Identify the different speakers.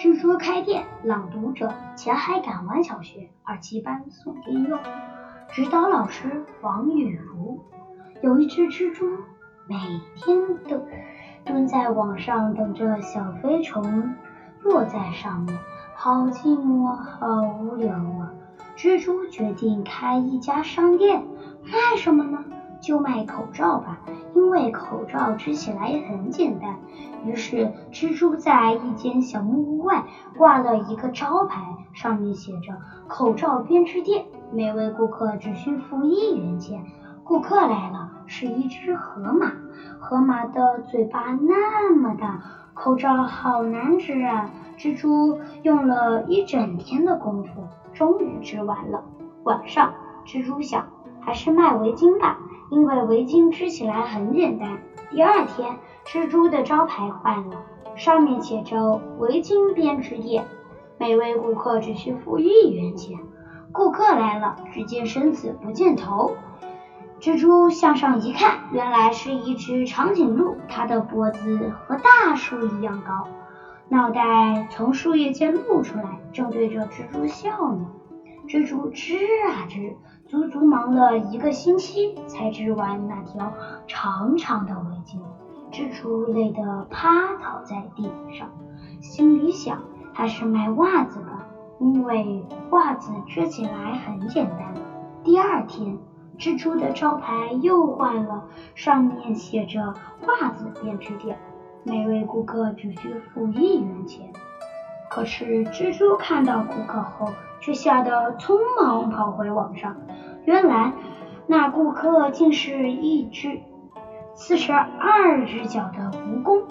Speaker 1: 蜘蛛开店，朗读者：前海港湾小学二七班宋天佑，指导老师：王雨茹。有一只蜘蛛，每天都蹲在网上等着小飞虫落在上面，好寂寞，好无聊啊！蜘蛛决定开一家商店，卖什么呢？就卖口罩吧，因为口罩织起来也很简单。于是，蜘蛛在一间小木屋外挂了一个招牌，上面写着“口罩编织店”，每位顾客只需付一元钱。顾客来了，是一只河马，河马的嘴巴那么大，口罩好难织啊！蜘蛛用了一整天的功夫，终于织完了。晚上，蜘蛛想，还是卖围巾吧。因为围巾织起来很简单。第二天，蜘蛛的招牌换了，上面写着“围巾编织店”，每位顾客只需付一元钱。顾客来了，只见身子不见头。蜘蛛向上一看，原来是一只长颈鹿，它的脖子和大树一样高，脑袋从树叶间露出来，正对着蜘蛛笑呢。蜘蛛织啊织。足足忙了一个星期才织完那条长长的围巾，蜘蛛累得趴倒在地上，心里想：还是卖袜子吧，因为袜子织起来很简单。第二天，蜘蛛的招牌又换了，上面写着“袜子编织店”，每位顾客只需付一元钱。可是，蜘蛛看到顾客后，却吓得匆忙跑回网上。原来，那顾客竟是一只四十二只脚的蜈蚣。